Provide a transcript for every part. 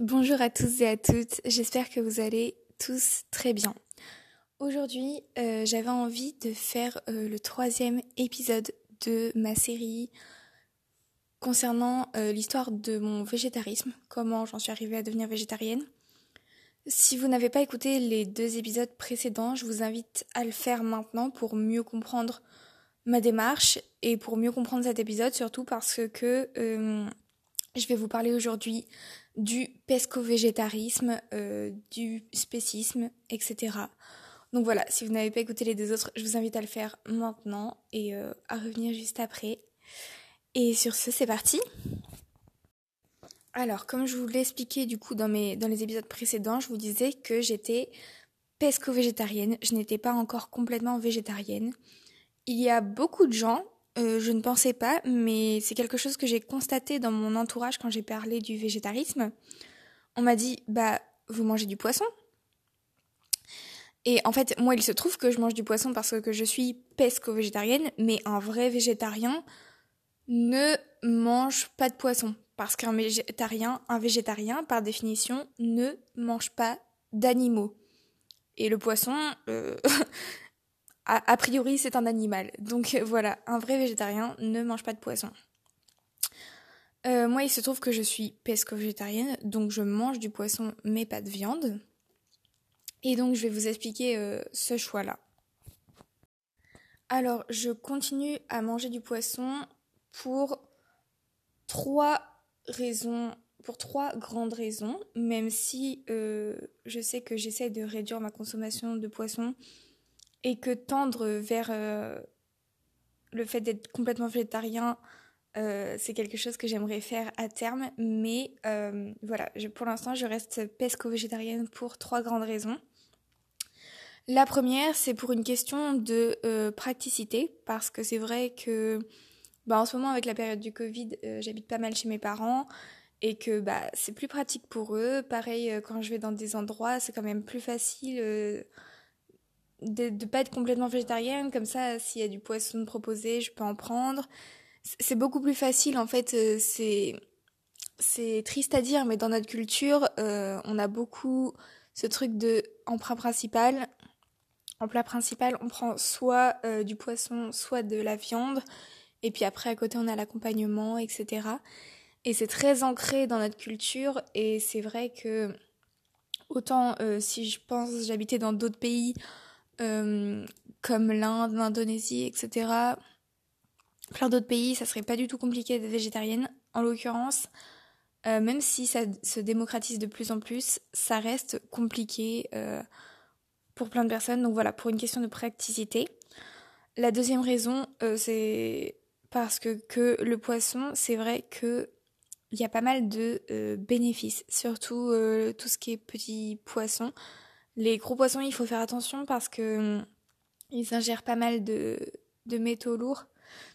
Bonjour à tous et à toutes, j'espère que vous allez tous très bien. Aujourd'hui, euh, j'avais envie de faire euh, le troisième épisode de ma série concernant euh, l'histoire de mon végétarisme, comment j'en suis arrivée à devenir végétarienne. Si vous n'avez pas écouté les deux épisodes précédents, je vous invite à le faire maintenant pour mieux comprendre ma démarche et pour mieux comprendre cet épisode, surtout parce que je vais vous parler aujourd'hui du pesco-végétarisme, euh, du spécisme, etc. Donc voilà, si vous n'avez pas écouté les deux autres, je vous invite à le faire maintenant et euh, à revenir juste après. Et sur ce, c'est parti. Alors, comme je vous l'ai expliqué du coup dans, mes, dans les épisodes précédents, je vous disais que j'étais pesco-végétarienne. Je n'étais pas encore complètement végétarienne. Il y a beaucoup de gens euh, je ne pensais pas, mais c'est quelque chose que j'ai constaté dans mon entourage quand j'ai parlé du végétarisme. On m'a dit, bah, vous mangez du poisson Et en fait, moi, il se trouve que je mange du poisson parce que je suis pesco-végétarienne, mais un vrai végétarien ne mange pas de poisson. Parce qu'un végétarien, un végétarien, par définition, ne mange pas d'animaux. Et le poisson, euh, a, priori, c'est un animal. Donc euh, voilà, un vrai végétarien ne mange pas de poisson. Euh, moi, il se trouve que je suis pesco-végétarienne, donc je mange du poisson mais pas de viande. Et donc, je vais vous expliquer euh, ce choix-là. Alors, je continue à manger du poisson pour trois raisons, pour trois grandes raisons, même si je sais que j'essaie de réduire ma consommation de poisson et que tendre vers euh, le fait d'être complètement végétarien, euh, c'est quelque chose que j'aimerais faire à terme. Mais euh, voilà, pour l'instant, je reste pesco-végétarienne pour trois grandes raisons. La première, c'est pour une question de praticité, parce que c'est vrai que bah, en ce moment, avec la période du Covid, j'habite pas mal chez mes parents et que bah, c'est plus pratique pour eux. Pareil, quand je vais dans des endroits, c'est quand même plus facile de ne pas être complètement végétarienne, comme ça, s'il y a du poisson proposé, je peux en prendre. C'est beaucoup plus facile, en fait, euh, c'est c'est triste à dire, mais dans notre culture, euh, on a beaucoup ce truc de en principal. En plat principal, on prend soit euh, du poisson, soit de la viande, et puis après à côté on a l'accompagnement, etc. Et c'est très ancré dans notre culture, et c'est vrai que autant si je pense j'habitais dans d'autres pays, euh, comme l'Inde, l'Indonésie, etc. Plein d'autres pays, ça serait pas du tout compliqué d'être végétarienne. En l'occurrence, euh, même si ça se démocratise de plus en plus, ça reste compliqué euh, pour plein de personnes. Donc voilà, pour une question de praticité. La deuxième raison, c'est parce que, que le poisson, c'est vrai que il y a pas mal de bénéfices, surtout tout ce qui est petits poissons. Les gros poissons, il faut faire attention parce que hum, ils ingèrent pas mal de, métaux lourds.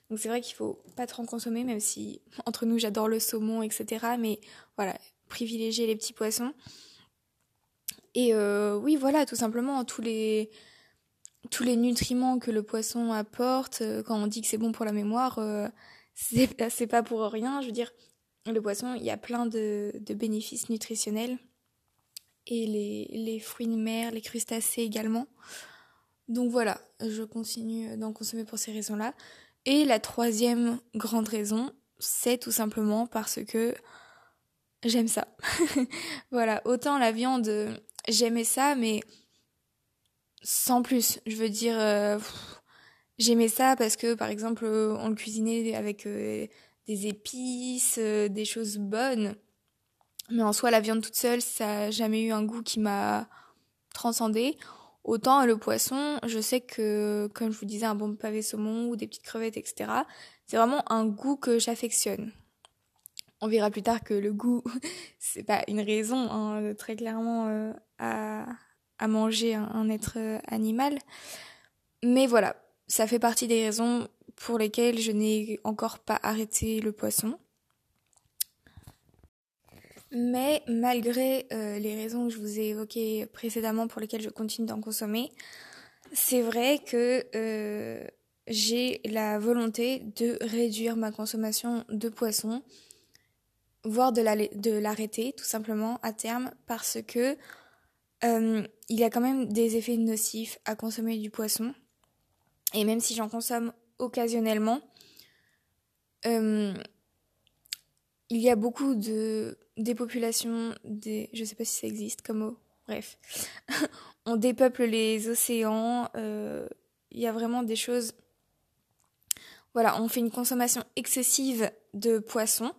Donc c'est vrai qu'il faut pas trop en consommer, même si entre nous j'adore le saumon, etc. Mais voilà, privilégier les petits poissons. Et euh, oui, voilà, tout simplement tous les tous les nutriments que le poisson apporte. Euh, quand on dit que c'est bon pour la mémoire, euh, c'est pas pour rien. Je veux dire, le poisson, il y a plein de bénéfices nutritionnels et les, fruits de mer, les crustacés également. Donc voilà, je continue d'en consommer pour ces raisons-là. Et la troisième grande raison, c'est tout simplement parce que j'aime ça. voilà, autant la viande, j'aimais ça, mais sans plus. Je veux dire, euh, j'aimais ça parce que, par exemple, on le cuisinait avec euh, des épices, euh, des choses bonnes. Mais en soi, la viande toute seule, ça n'a jamais eu un goût qui m'a transcendé. Autant le poisson, je sais que, comme je vous disais, un bon pavé saumon ou des petites crevettes, etc., c'est vraiment un goût que j'affectionne. On verra plus tard que le goût, c'est pas une raison, hein, très clairement, euh, à, à, manger un, être euh, animal. Mais voilà, ça fait partie des raisons pour lesquelles je n'ai encore pas arrêté le poisson. Mais malgré euh, les raisons que je vous ai évoquées précédemment pour lesquelles je continue d'en consommer, c'est vrai que euh, j'ai la volonté de réduire ma consommation de poisson. voire de l'arrêter tout simplement à terme parce que euh, il y a quand même des effets nocifs à consommer du poisson. Et même si j'en consomme occasionnellement, euh, il y a beaucoup de des populations, des, je sais pas si ça existe comme bref, on dépeuple les océans, euh, il y a vraiment des choses, voilà, on fait une consommation excessive de poissons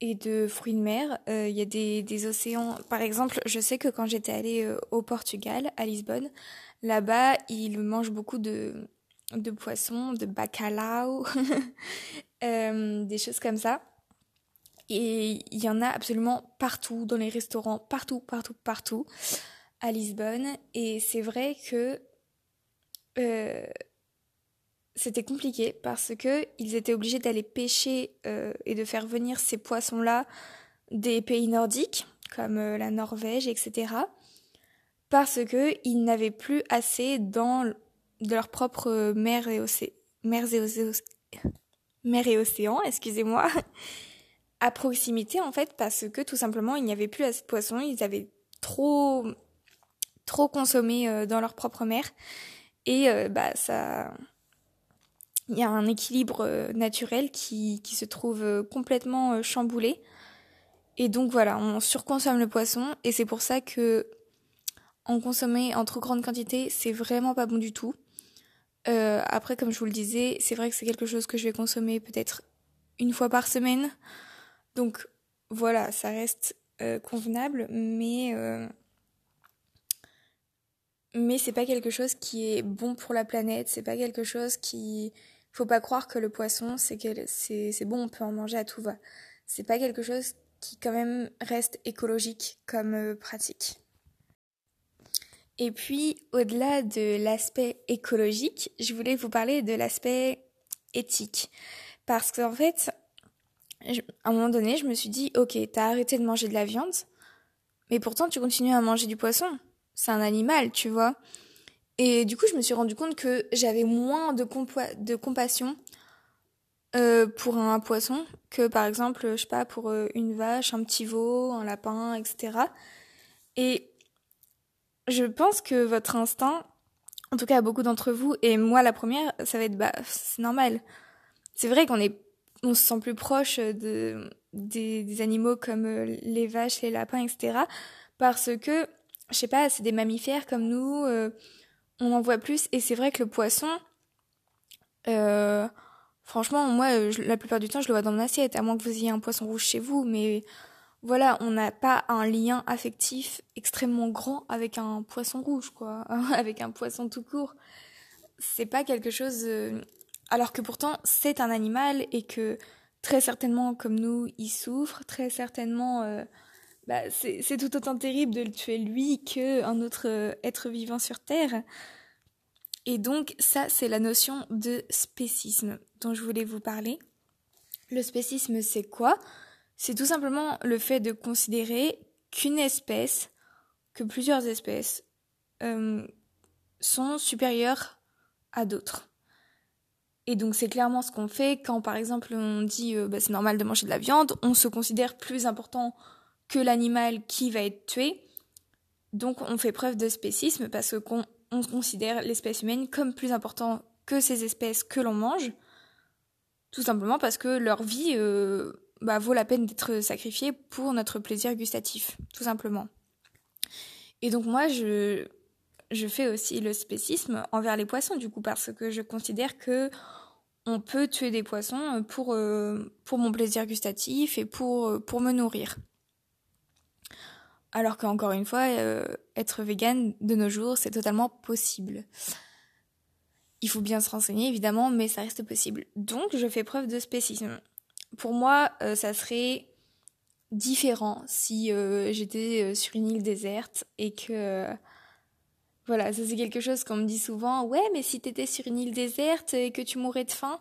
et de fruits de mer. Euh, il y a des, des, océans. Par exemple, je sais que quand j'étais allée euh, au Portugal, à Lisbonne, là-bas, ils mangent beaucoup de, de poissons, de bacalao, euh, des choses comme ça. Et il y en a absolument partout, dans les restaurants, partout, partout, partout, à Lisbonne. Et c'est vrai que c'était compliqué parce que ils étaient obligés d'aller pêcher euh, et de faire venir ces poissons-là des pays nordiques comme euh, la Norvège, etc. Parce que ils n'avaient plus assez dans de leur propre mer et, océ mers et, mer et océan, excusez-moi, à proximité en fait parce que tout simplement il n'y avait plus assez de poissons, ils avaient trop trop consommé euh, dans leur propre mer et bah ça il y a un équilibre euh, naturel qui, qui se trouve euh, complètement euh, chamboulé. Et donc voilà, on surconsomme le poisson et c'est pour ça que en consommer en trop grande quantité, c'est vraiment pas bon du tout. Euh, après, comme je vous le disais, c'est vrai que c'est quelque chose que je vais consommer peut-être une fois par semaine. Donc voilà, ça reste euh, convenable, mais euh, mais c'est pas quelque chose qui est bon pour la planète. C'est pas quelque chose qui faut pas croire que le poisson, c'est c'est bon, on peut en manger à tout va. C'est pas quelque chose qui quand même reste écologique comme euh, pratique. Et puis, au-delà de l'aspect écologique, je voulais vous parler de l'aspect éthique. Parce qu'en fait, à un moment donné, je me suis dit, ok, t'as arrêté de manger de la viande, mais pourtant tu continues à manger du poisson. C'est un animal, tu vois. Et du coup, je me suis rendu compte que j'avais moins de, de compassion euh, pour un poisson que par exemple, je sais pas, pour euh, une vache, un petit veau, un lapin, etc. Et je pense que votre instinct, en tout cas beaucoup d'entre vous, et moi la première, ça va être bah c'est normal. C'est vrai qu'on est on se sent plus proche de des, animaux comme euh, les vaches, les lapins, etc. Parce que je sais pas, c'est des mammifères comme nous. Euh, on en voit plus. Et c'est vrai que le poisson, euh, franchement, moi, la plupart du temps, je le vois dans mon assiette, à moins que vous ayez un poisson rouge chez vous. Mais voilà, on n'a pas un lien affectif extrêmement grand avec un poisson rouge, quoi, avec un poisson tout court. C'est pas quelque chose. Alors que pourtant, c'est un animal et que très certainement, comme nous, il souffre. Très certainement. Euh, bah, c'est tout autant terrible de le tuer lui qu'un autre euh, être vivant sur Terre. Et donc ça, c'est la notion de spécisme dont je voulais vous parler. Le spécisme, c'est quoi? C'est tout simplement le fait de considérer qu'une espèce, que plusieurs espèces, euh, sont supérieures à d'autres. Et donc c'est clairement ce qu'on fait quand par exemple on dit euh, bah, c'est normal de manger de la viande, on se considère plus important que l'animal qui va être tué. Donc on fait preuve de spécisme parce qu'on on considère l'espèce humaine comme plus important que ces espèces que l'on mange, tout simplement parce que leur vie euh, bah, vaut la peine d'être sacrifiée pour notre plaisir gustatif, tout simplement. Et donc moi, je, je fais aussi le spécisme envers les poissons, du coup, parce que je considère que on peut tuer des poissons pour, euh, pour mon plaisir gustatif et pour, euh, pour me nourrir. Alors qu'encore une fois, euh, être vegan de nos jours, c'est totalement possible. Il faut bien se renseigner, évidemment, mais ça reste possible. Donc, je fais preuve de spécisme. Pour moi, euh, ça serait différent si euh, j'étais sur une île déserte et que... voilà, ça c'est quelque chose qu'on me dit souvent. Ouais, mais si t'étais sur une île déserte et que tu mourrais de faim,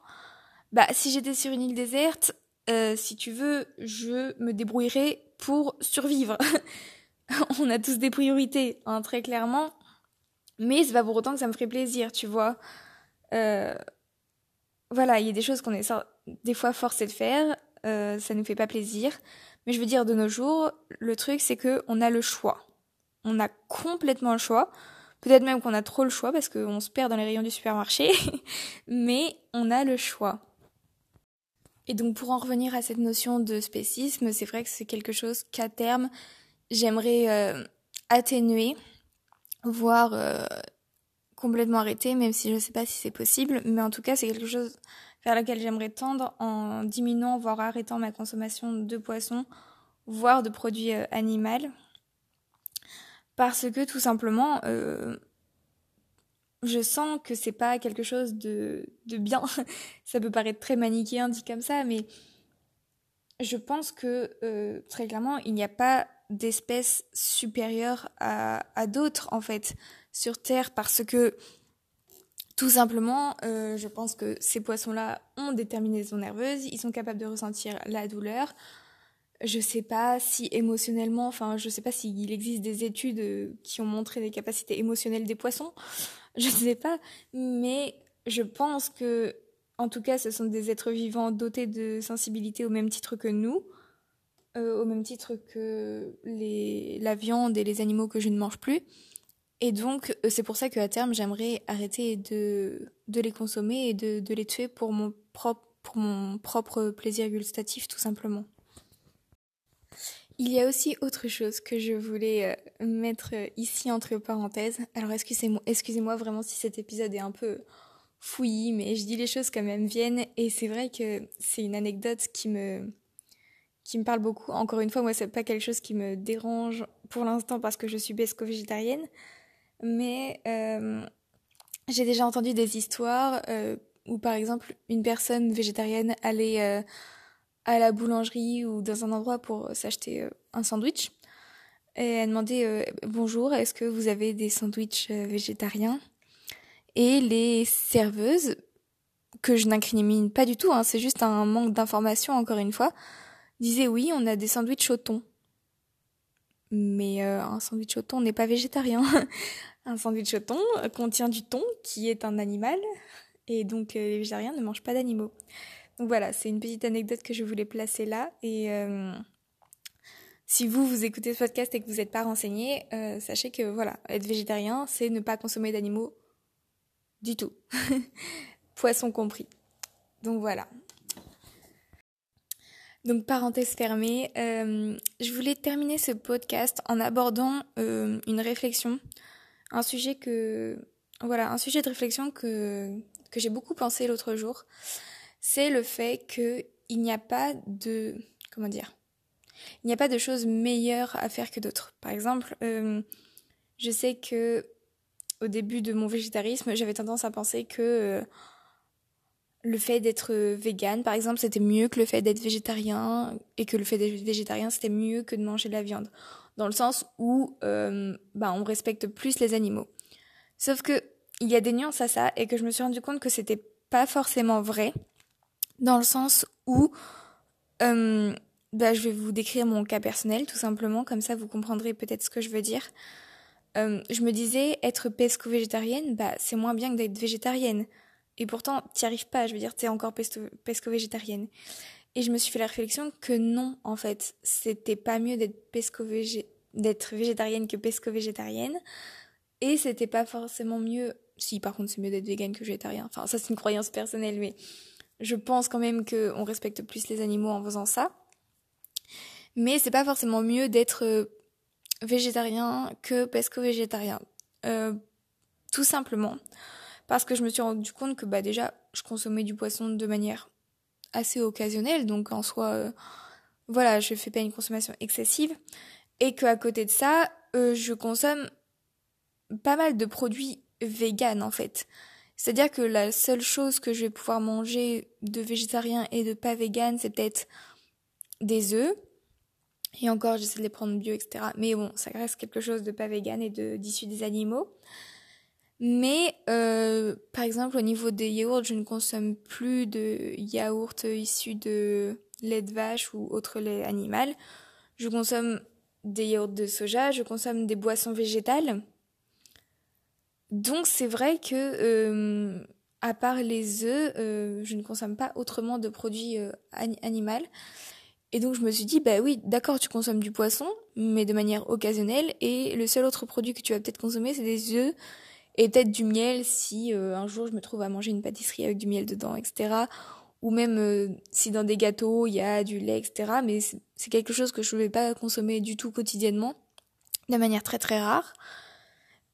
bah si j'étais sur une île déserte, si tu veux, je me débrouillerais pour survivre. on a tous des priorités, hein, très clairement. Mais c'est pas pour autant que ça me ferait plaisir, tu vois. Euh, voilà, il y a des choses qu'on est des fois forcé de faire, euh, ça nous fait pas plaisir. Mais je veux dire, de nos jours, le truc, c'est que on a le choix. On a complètement le choix. Peut-être même qu'on a trop le choix parce qu'on se perd dans les rayons du supermarché. Mais on a le choix. Et donc, pour en revenir à cette notion de spécisme, c'est vrai que c'est quelque chose qu'à terme, j'aimerais euh, atténuer, voire euh, complètement arrêter, même si je ne sais pas si c'est possible. Mais en tout cas, c'est quelque chose vers laquelle j'aimerais tendre en diminuant, voire arrêtant ma consommation de poissons, voire de produits euh, animaux. Parce que tout simplement, euh, je sens que c'est pas quelque chose de, bien. ça peut paraître très manichéen dit comme ça, mais je pense que euh, très clairement, il n'y a pas d'espèces supérieures à, à d'autres en fait sur Terre parce que tout simplement, euh, je pense que ces poissons-là ont des terminaisons nerveuses, ils sont capables de ressentir la douleur. Je sais pas si émotionnellement, enfin, je sais pas s'il existe des études euh, qui ont montré les capacités émotionnelles des poissons. Je sais pas, mais je pense que, en tout cas, ce sont des êtres vivants dotés de sensibilité au même titre que nous, euh, au même titre que la viande et les animaux que je ne mange plus. Et donc, euh, c'est pour ça qu'à terme, j'aimerais arrêter de, les consommer et de, de les tuer pour mon, propre, pour mon propre plaisir gustatif, tout simplement. Il y a aussi autre chose que je voulais euh, mettre ici entre parenthèses. Alors excusez-moi, excusez-moi vraiment si cet épisode est un peu fouillis, mais je dis les choses comme elles me viennent et c'est vrai que c'est une anecdote qui me qui me parle beaucoup. Encore une fois, moi c'est pas quelque chose qui me dérange pour l'instant parce que je suis pesco-végétarienne, mais euh, j'ai déjà entendu des histoires euh, où par exemple une personne végétarienne allait euh, à la boulangerie ou dans un endroit pour s'acheter un sandwich et elle demandait bonjour est-ce que vous avez des sandwichs végétariens? Et les serveuses que je n'incrimine pas du tout hein, c'est juste un manque d'information encore une fois disaient oui on a des sandwichs au thon mais euh, un sandwich au thon n'est pas végétarien. un sandwich au thon contient du thon, qui est un animal, et donc euh, les végétariens ne mangent pas d'animaux. Voilà, c'est une petite anecdote que je voulais placer là. Et euh, si vous, vous écoutez ce podcast et que vous n'êtes pas renseigné, sachez que voilà, être végétarien, c'est ne pas consommer d'animaux du tout. Poisson compris. Donc voilà. Donc parenthèse fermée, euh, je voulais terminer ce podcast en abordant euh, une réflexion, un sujet que voilà, un sujet de réflexion que que j'ai beaucoup pensé l'autre jour. C'est le fait que il n'y a pas de comment dire, il n'y a pas de choses meilleures à faire que d'autres. Par exemple, euh, je sais que au début de mon végétarisme, j'avais tendance à penser que le fait d'être vegan, par exemple, c'était mieux que le fait d'être végétarien, et que le fait d'être végétarien, c'était mieux que de manger de la viande. Dans le sens où euh, bah, on respecte plus les animaux. Sauf que il y a des nuances à ça, et que je me suis rendu compte que c'était pas forcément vrai, dans le sens où euh, bah, je vais vous décrire mon cas personnel, tout simplement, comme ça vous comprendrez peut-être ce que je veux dire. Euh, je me disais, être pesco-végétarienne, bah, c'est moins bien que d'être végétarienne. Et pourtant, t'y arrives pas, je veux dire, t'es encore pesco-végétarienne. Et je me suis fait la réflexion que non, en fait, c'était pas mieux d'être pesco d'être végétarienne que pesco-végétarienne. Et c'était pas forcément mieux, si par contre c'est mieux d'être végane que végétarien. Enfin, ça c'est une croyance personnelle, mais je pense quand même qu'on respecte plus les animaux en faisant ça. Mais c'est pas forcément mieux d'être euh, végétarien que pesco-végétarien. Euh, tout simplement parce que je me suis rendu compte que bah déjà je consommais du poisson de manière assez occasionnelle donc en soi euh, voilà je fais pas une consommation excessive et que à côté de ça euh, je consomme pas mal de produits véganes en fait c'est-à-dire que la seule chose que je vais pouvoir manger de végétarien et de pas vegan c'est peut-être des œufs et encore j'essaie de les prendre bio etc mais bon ça reste quelque chose de pas vegan et de d'issu des animaux mais euh, par exemple au niveau des yaourts, je ne consomme plus de yaourts issus de lait de vache ou autre lait animal. Je consomme des yaourts de soja, je consomme des boissons végétales. Donc c'est vrai que euh, à part les œufs, euh, je ne consomme pas autrement de produits euh, animaux. Et donc je me suis dit, bah oui, d'accord, tu consommes du poisson, mais de manière occasionnelle, et le seul autre produit que tu vas peut-être consommer, c'est des œufs et peut-être du miel si euh, un jour je me trouve à manger une pâtisserie avec du miel dedans, etc. Ou même si dans des gâteaux il y a du lait, etc. Mais c'est quelque chose que je ne vais pas consommer du tout quotidiennement, de manière très très rare.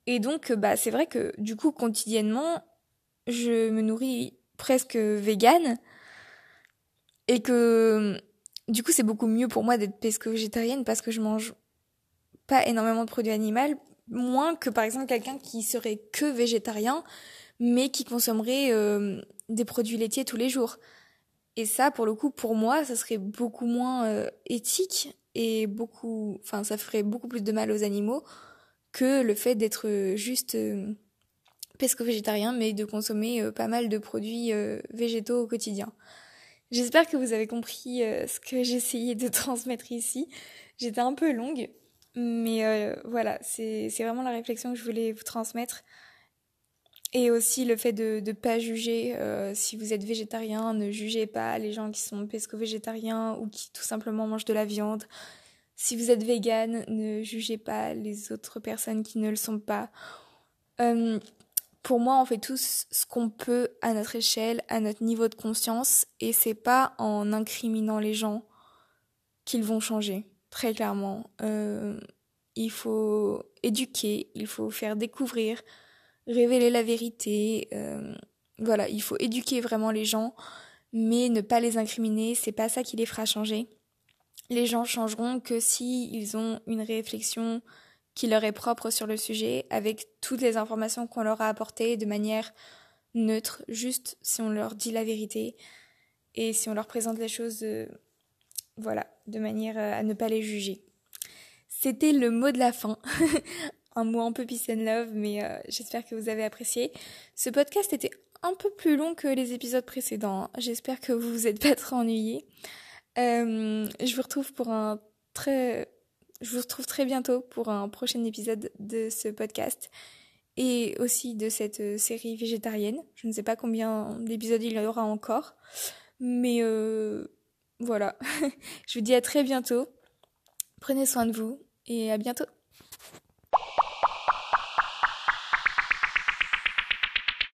Et donc, bah, c'est vrai que du coup, quotidiennement, je me nourris presque vegan et que du coup c'est beaucoup mieux pour moi d'être pesco-végétarienne parce que je mange pas énormément de produits animaux, moins que par exemple quelqu'un qui serait que végétarien mais qui consommerait euh, des produits laitiers tous les jours. Et ça, pour le coup, pour moi, ça serait beaucoup moins euh, éthique et beaucoup, enfin, ça ferait beaucoup plus de mal aux animaux que le fait d'être juste euh, pesco-végétarien, mais de consommer euh, pas mal de produits euh, végétaux au quotidien. J'espère que vous avez compris euh, ce que j'essayais de transmettre ici. J'étais un peu longue, mais voilà, c'est vraiment la réflexion que je voulais vous transmettre. Et aussi le fait de ne pas juger, si vous êtes végétarien, ne jugez pas les gens qui sont pesco-végétariens ou qui tout simplement mangent de la viande. Si vous êtes vegan, ne jugez pas les autres personnes qui ne le sont pas pour moi, on fait tous ce qu'on peut à notre échelle, à notre niveau de conscience, et c'est pas en incriminant les gens qu'ils vont changer, très clairement. Euh, il faut éduquer, il faut faire découvrir, révéler la vérité. Euh, voilà, il faut éduquer vraiment les gens, mais ne pas les incriminer, c'est pas ça qui les fera changer. Les gens changeront que si ils ont une réflexion qui leur est propre sur le sujet, avec toutes les informations qu'on leur a apportées de manière neutre, juste si on leur dit la vérité et si on leur présente les choses, euh, voilà, de manière euh, à ne pas les juger. C'était le mot de la fin. un mot un peu peace love, mais euh, j'espère que vous avez apprécié. Ce podcast était un peu plus long que les épisodes précédents. J'espère que vous vous êtes pas trop ennuyés. Je vous retrouve pour un très je vous retrouve très bientôt pour un prochain épisode de ce podcast et aussi de cette euh, série végétarienne. Je ne sais pas combien d'épisodes il y aura encore, mais euh, voilà. je vous dis à très bientôt. Prenez soin de vous et à bientôt.